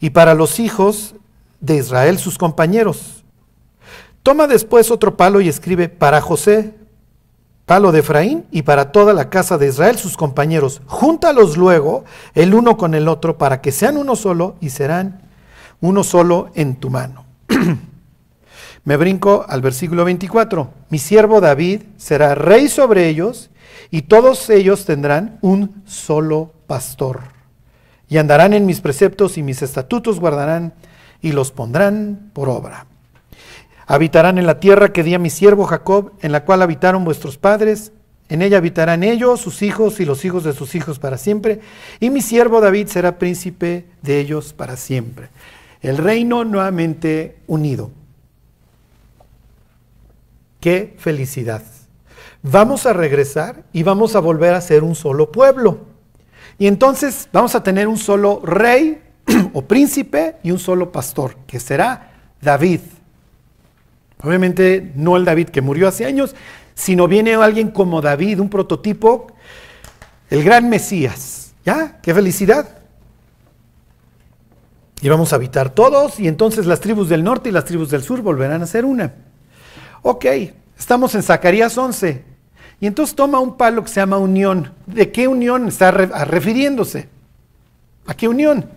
y para los hijos de Israel sus compañeros. Toma después otro palo y escribe para José, palo de Efraín, y para toda la casa de Israel sus compañeros. Júntalos luego el uno con el otro para que sean uno solo y serán uno solo en tu mano. Me brinco al versículo 24. Mi siervo David será rey sobre ellos y todos ellos tendrán un solo pastor. Y andarán en mis preceptos y mis estatutos guardarán y los pondrán por obra. Habitarán en la tierra que di a mi siervo Jacob, en la cual habitaron vuestros padres. En ella habitarán ellos, sus hijos y los hijos de sus hijos para siempre. Y mi siervo David será príncipe de ellos para siempre. El reino nuevamente unido. Qué felicidad. Vamos a regresar y vamos a volver a ser un solo pueblo. Y entonces vamos a tener un solo rey o príncipe y un solo pastor, que será David. Obviamente no el David que murió hace años, sino viene alguien como David, un prototipo, el gran Mesías. ¿Ya? ¡Qué felicidad! Y vamos a habitar todos y entonces las tribus del norte y las tribus del sur volverán a ser una. Ok, estamos en Zacarías 11. Y entonces toma un palo que se llama unión. ¿De qué unión está refiriéndose? ¿A qué unión?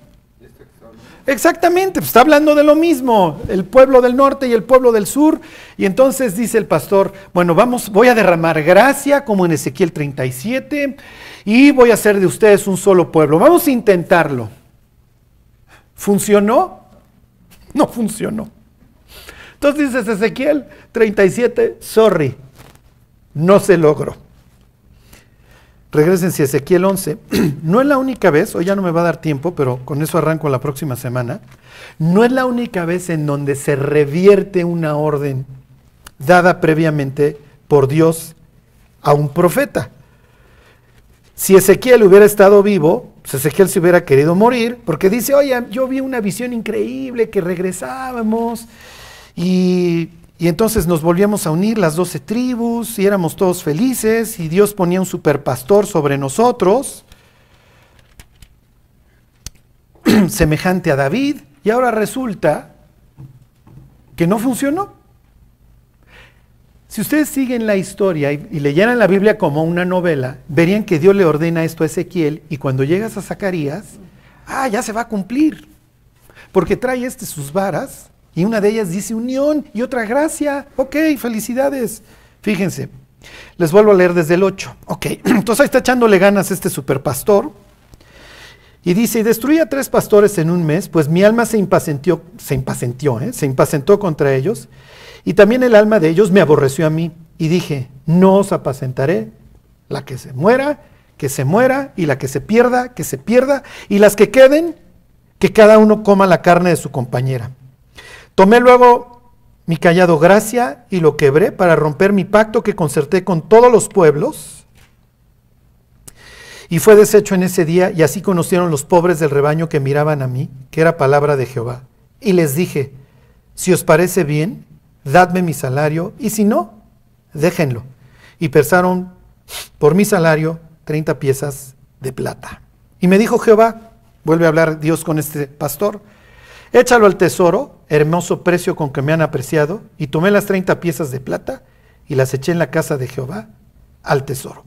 Exactamente, pues está hablando de lo mismo, el pueblo del norte y el pueblo del sur. Y entonces dice el pastor, bueno, vamos, voy a derramar gracia como en Ezequiel 37 y voy a hacer de ustedes un solo pueblo. Vamos a intentarlo. ¿Funcionó? No funcionó. Entonces dice Ezequiel 37, sorry, no se logró. Regresense a Ezequiel 11. No es la única vez, hoy ya no me va a dar tiempo, pero con eso arranco la próxima semana. No es la única vez en donde se revierte una orden dada previamente por Dios a un profeta. Si Ezequiel hubiera estado vivo, pues Ezequiel se hubiera querido morir, porque dice, oye, yo vi una visión increíble que regresábamos y y entonces nos volvíamos a unir las doce tribus y éramos todos felices y Dios ponía un superpastor sobre nosotros, semejante a David, y ahora resulta que no funcionó. Si ustedes siguen la historia y, y, leyeran la Biblia como una novela, verían que Dios le ordena esto a Ezequiel y cuando llegas a Zacarías, ah, ya se va a cumplir, porque trae este sus varas y una de ellas dice unión y otra gracia. Ok, felicidades. Fíjense, les vuelvo a leer desde el 8. Ok, entonces ahí está echándole ganas este superpastor. Y dice, y destruí a tres pastores en un mes, pues mi alma se impacientió, se impacientió, ¿eh? se impacientó contra ellos, y también el alma de ellos me aborreció a mí. Y dije, no os apacentaré, la que se muera, que se muera, y la que se pierda, que se pierda, y las que queden, que cada uno coma la carne de su compañera. Tomé luego mi callado gracia y lo quebré para romper mi pacto que concerté con todos los pueblos. Y fue deshecho en ese día, y así conocieron los pobres del rebaño que miraban a mí, que era palabra de Jehová. Y les dije, si os parece bien, dadme mi salario, y si no, déjenlo. Y pesaron por mi salario 30 piezas de plata. Y me dijo Jehová, vuelve a hablar Dios con este pastor, échalo al tesoro, hermoso precio con que me han apreciado, y tomé las 30 piezas de plata y las eché en la casa de Jehová al tesoro.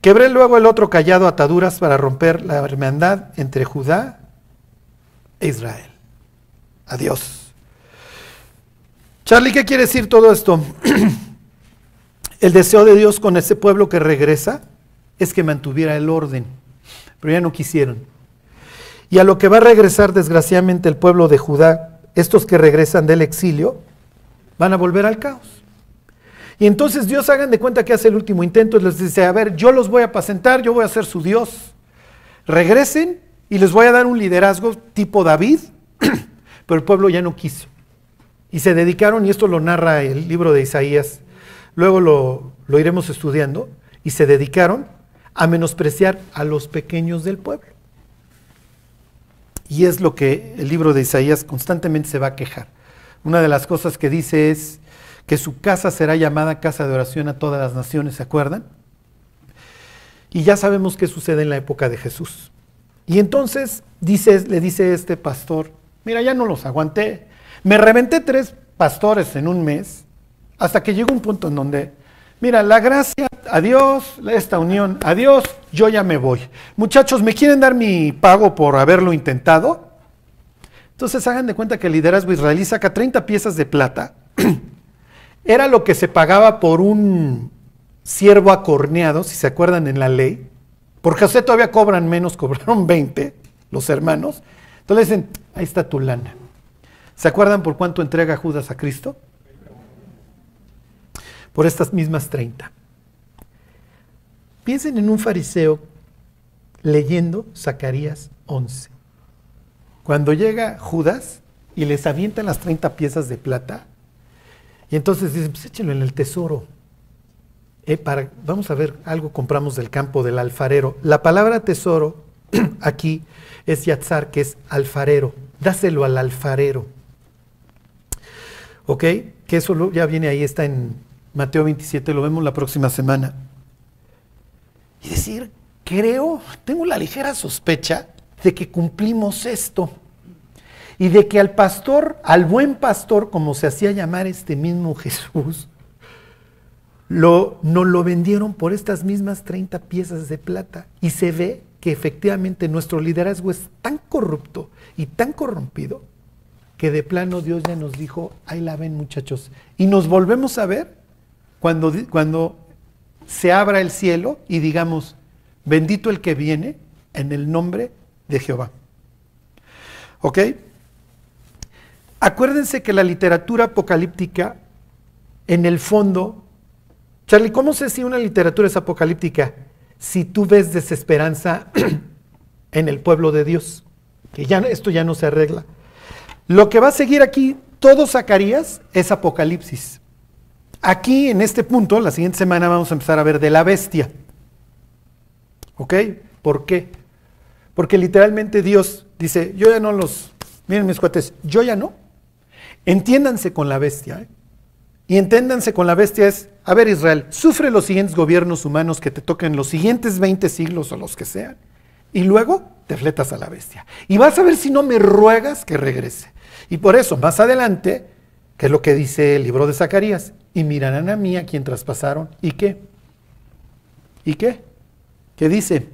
Quebré luego el otro callado ataduras para romper la hermandad entre Judá e Israel. Adiós. Charlie, ¿qué quiere decir todo esto? el deseo de Dios con ese pueblo que regresa es que mantuviera el orden, pero ya no quisieron. Y a lo que va a regresar desgraciadamente el pueblo de Judá, estos que regresan del exilio, van a volver al caos. Y entonces Dios hagan de cuenta que hace el último intento y les dice, a ver, yo los voy a apacentar, yo voy a ser su Dios. Regresen y les voy a dar un liderazgo tipo David, pero el pueblo ya no quiso. Y se dedicaron, y esto lo narra el libro de Isaías, luego lo, lo iremos estudiando, y se dedicaron a menospreciar a los pequeños del pueblo. Y es lo que el libro de Isaías constantemente se va a quejar. Una de las cosas que dice es que su casa será llamada casa de oración a todas las naciones, ¿se acuerdan? Y ya sabemos qué sucede en la época de Jesús. Y entonces dice, le dice este pastor, mira, ya no los aguanté. Me reventé tres pastores en un mes, hasta que llegó un punto en donde Mira, la gracia, adiós, esta unión, adiós, yo ya me voy. Muchachos, ¿me quieren dar mi pago por haberlo intentado? Entonces hagan de cuenta que el liderazgo israelí saca 30 piezas de plata. Era lo que se pagaba por un siervo acorneado, si se acuerdan en la ley. Por José todavía cobran menos, cobraron 20 los hermanos. Entonces dicen, ahí está tu lana. ¿Se acuerdan por cuánto entrega Judas a Cristo? Por estas mismas 30. Piensen en un fariseo leyendo Zacarías 11. Cuando llega Judas y les avientan las 30 piezas de plata, y entonces dicen, pues échenlo en el tesoro. Eh, para, vamos a ver, algo compramos del campo del alfarero. La palabra tesoro aquí es yatzar, que es alfarero. Dáselo al alfarero. ¿Ok? Que eso ya viene ahí, está en Mateo 27, lo vemos la próxima semana. Y decir, creo, tengo la ligera sospecha de que cumplimos esto. Y de que al pastor, al buen pastor, como se hacía llamar este mismo Jesús, lo, nos lo vendieron por estas mismas 30 piezas de plata. Y se ve que efectivamente nuestro liderazgo es tan corrupto y tan corrompido que de plano Dios ya nos dijo, ahí la ven muchachos. Y nos volvemos a ver cuando, cuando se abra el cielo y digamos, bendito el que viene en el nombre de Jehová. ¿Ok? Acuérdense que la literatura apocalíptica, en el fondo, Charlie, ¿cómo sé si una literatura es apocalíptica? si tú ves desesperanza en el pueblo de Dios, que ya esto ya no se arregla. Lo que va a seguir aquí, todo Zacarías, es Apocalipsis. Aquí, en este punto, la siguiente semana vamos a empezar a ver de la bestia. ¿Ok? ¿Por qué? Porque literalmente Dios dice, yo ya no los, miren mis cuates, yo ya no. Entiéndanse con la bestia. ¿eh? Y entiéndanse con la bestia es, a ver Israel, sufre los siguientes gobiernos humanos que te toquen los siguientes 20 siglos o los que sean. Y luego te fletas a la bestia. Y vas a ver si no me ruegas que regrese. Y por eso, más adelante, que es lo que dice el libro de Zacarías, y mirarán a mí a quien traspasaron. ¿Y qué? ¿Y qué? ¿Qué dice?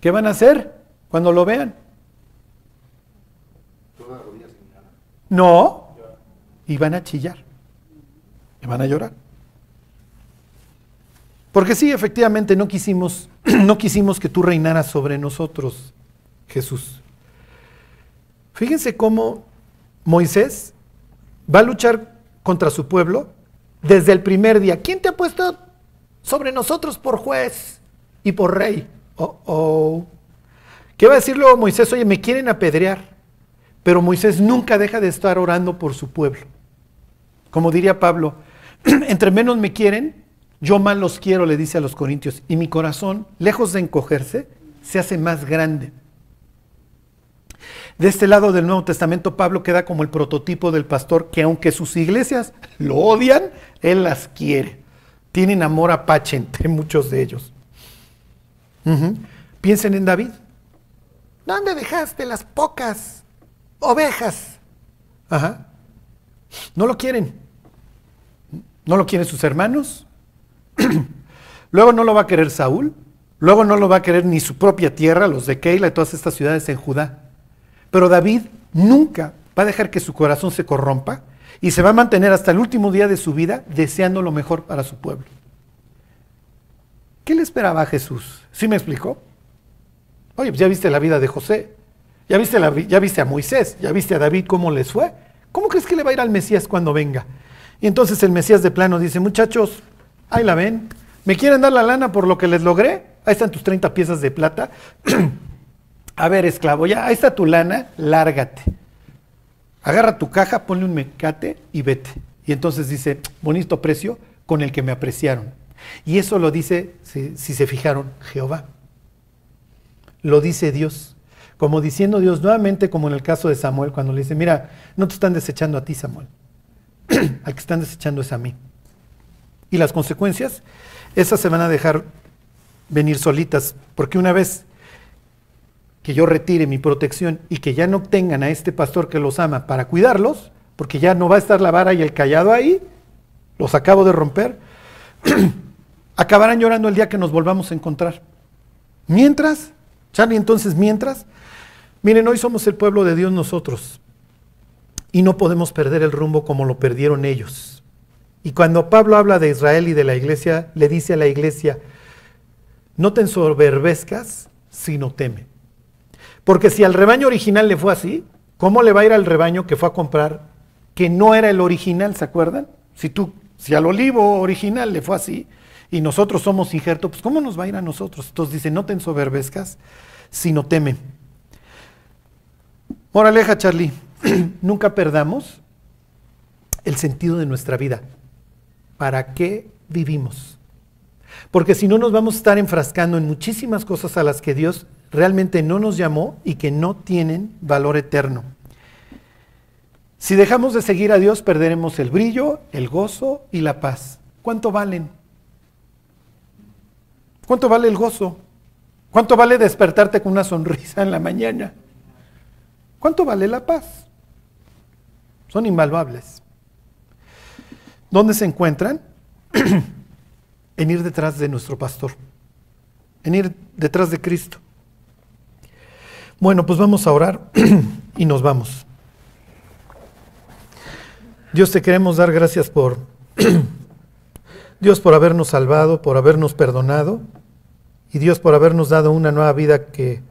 ¿Qué van a hacer cuando lo vean? No, y van a chillar, y van a llorar. Porque sí, efectivamente, no quisimos, no quisimos que tú reinaras sobre nosotros, Jesús. Fíjense cómo Moisés va a luchar contra su pueblo desde el primer día. ¿Quién te ha puesto sobre nosotros por juez y por rey? Oh, oh. ¿Qué va a decir luego Moisés? Oye, me quieren apedrear. Pero Moisés nunca deja de estar orando por su pueblo. Como diría Pablo, entre menos me quieren, yo más los quiero, le dice a los corintios. Y mi corazón, lejos de encogerse, se hace más grande. De este lado del Nuevo Testamento, Pablo queda como el prototipo del pastor que aunque sus iglesias lo odian, él las quiere. Tienen amor apache entre muchos de ellos. Piensen en David. ¿Dónde dejaste las pocas ovejas? Ajá. No lo quieren. No lo quieren sus hermanos. Luego no lo va a querer Saúl. Luego no lo va a querer ni su propia tierra, los de Keila y todas estas ciudades en Judá. Pero David nunca va a dejar que su corazón se corrompa y se va a mantener hasta el último día de su vida deseando lo mejor para su pueblo. ¿Qué le esperaba a Jesús? ¿Sí me explicó? Oye, pues ya viste la vida de José, ya viste, ya viste a Moisés, ya viste a David cómo les fue. ¿Cómo crees que le va a ir al Mesías cuando venga? Y entonces el Mesías de plano dice, muchachos, ahí la ven, ¿me quieren dar la lana por lo que les logré? Ahí están tus 30 piezas de plata. A ver, esclavo, ya, ahí está tu lana, lárgate. Agarra tu caja, ponle un mecate y vete. Y entonces dice, bonito precio con el que me apreciaron. Y eso lo dice, si, se fijaron, Jehová. Lo dice Dios. Como diciendo Dios nuevamente, como en el caso de Samuel, cuando le dice, mira, no te están desechando a ti, Samuel. Al que están desechando es a mí. Y las consecuencias, esas se van a dejar venir solitas, porque una vez que yo retire mi protección y que ya no tengan a este pastor que los ama para cuidarlos, porque ya no va a estar la vara y el callado ahí, los acabo de romper, acabarán llorando el día que nos volvamos a encontrar. Mientras, Charlie, entonces mientras, miren, hoy somos el pueblo de Dios nosotros y no podemos perder el rumbo como lo perdieron ellos. Y cuando Pablo habla de Israel y de la iglesia, le dice a la iglesia, no te ensoberbezcas, sino teme. Porque si al rebaño original le fue así, ¿cómo le va a ir al rebaño que fue a comprar que no era el original, ¿se acuerdan? Si tú, si al olivo original le fue así y nosotros somos injerto, pues ¿cómo nos va a ir a nosotros? Entonces dice, no te ensoberbezcas, sino teme. Moraleja, Charlie, nunca perdamos el sentido de nuestra vida. ¿Para qué vivimos? Porque si no nos vamos a estar enfrascando en muchísimas cosas a las que Dios realmente no nos llamó y que no tienen valor eterno. Si dejamos de seguir a Dios, perderemos el brillo, el gozo y la paz. ¿Cuánto valen? ¿Cuánto vale el gozo? ¿Cuánto vale despertarte con una sonrisa en la mañana? ¿Cuánto vale la paz? Son invaluables. ¿Dónde se encuentran? en ir detrás de nuestro pastor, en ir detrás de Cristo. Bueno, pues vamos a orar y nos vamos. Dios te queremos dar gracias por Dios por habernos salvado, por habernos perdonado y Dios por habernos dado una nueva vida que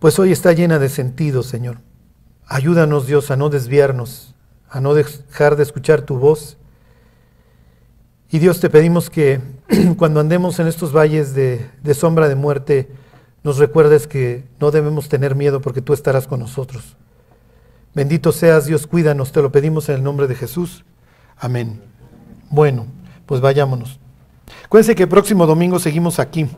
pues hoy está llena de sentido, Señor. Ayúdanos, Dios, a no desviarnos, a no dejar de escuchar tu voz Y Dios te pedimos que cuando andemos en estos valles de, de sombra de muerte, nos recuerdes que no debemos tener miedo porque tú estarás con nosotros. Bendito seas Dios, cuídanos, te lo pedimos en el nombre de Jesús. Amén. Bueno, pues vayámonos. Acuérdense que el próximo domingo seguimos aquí.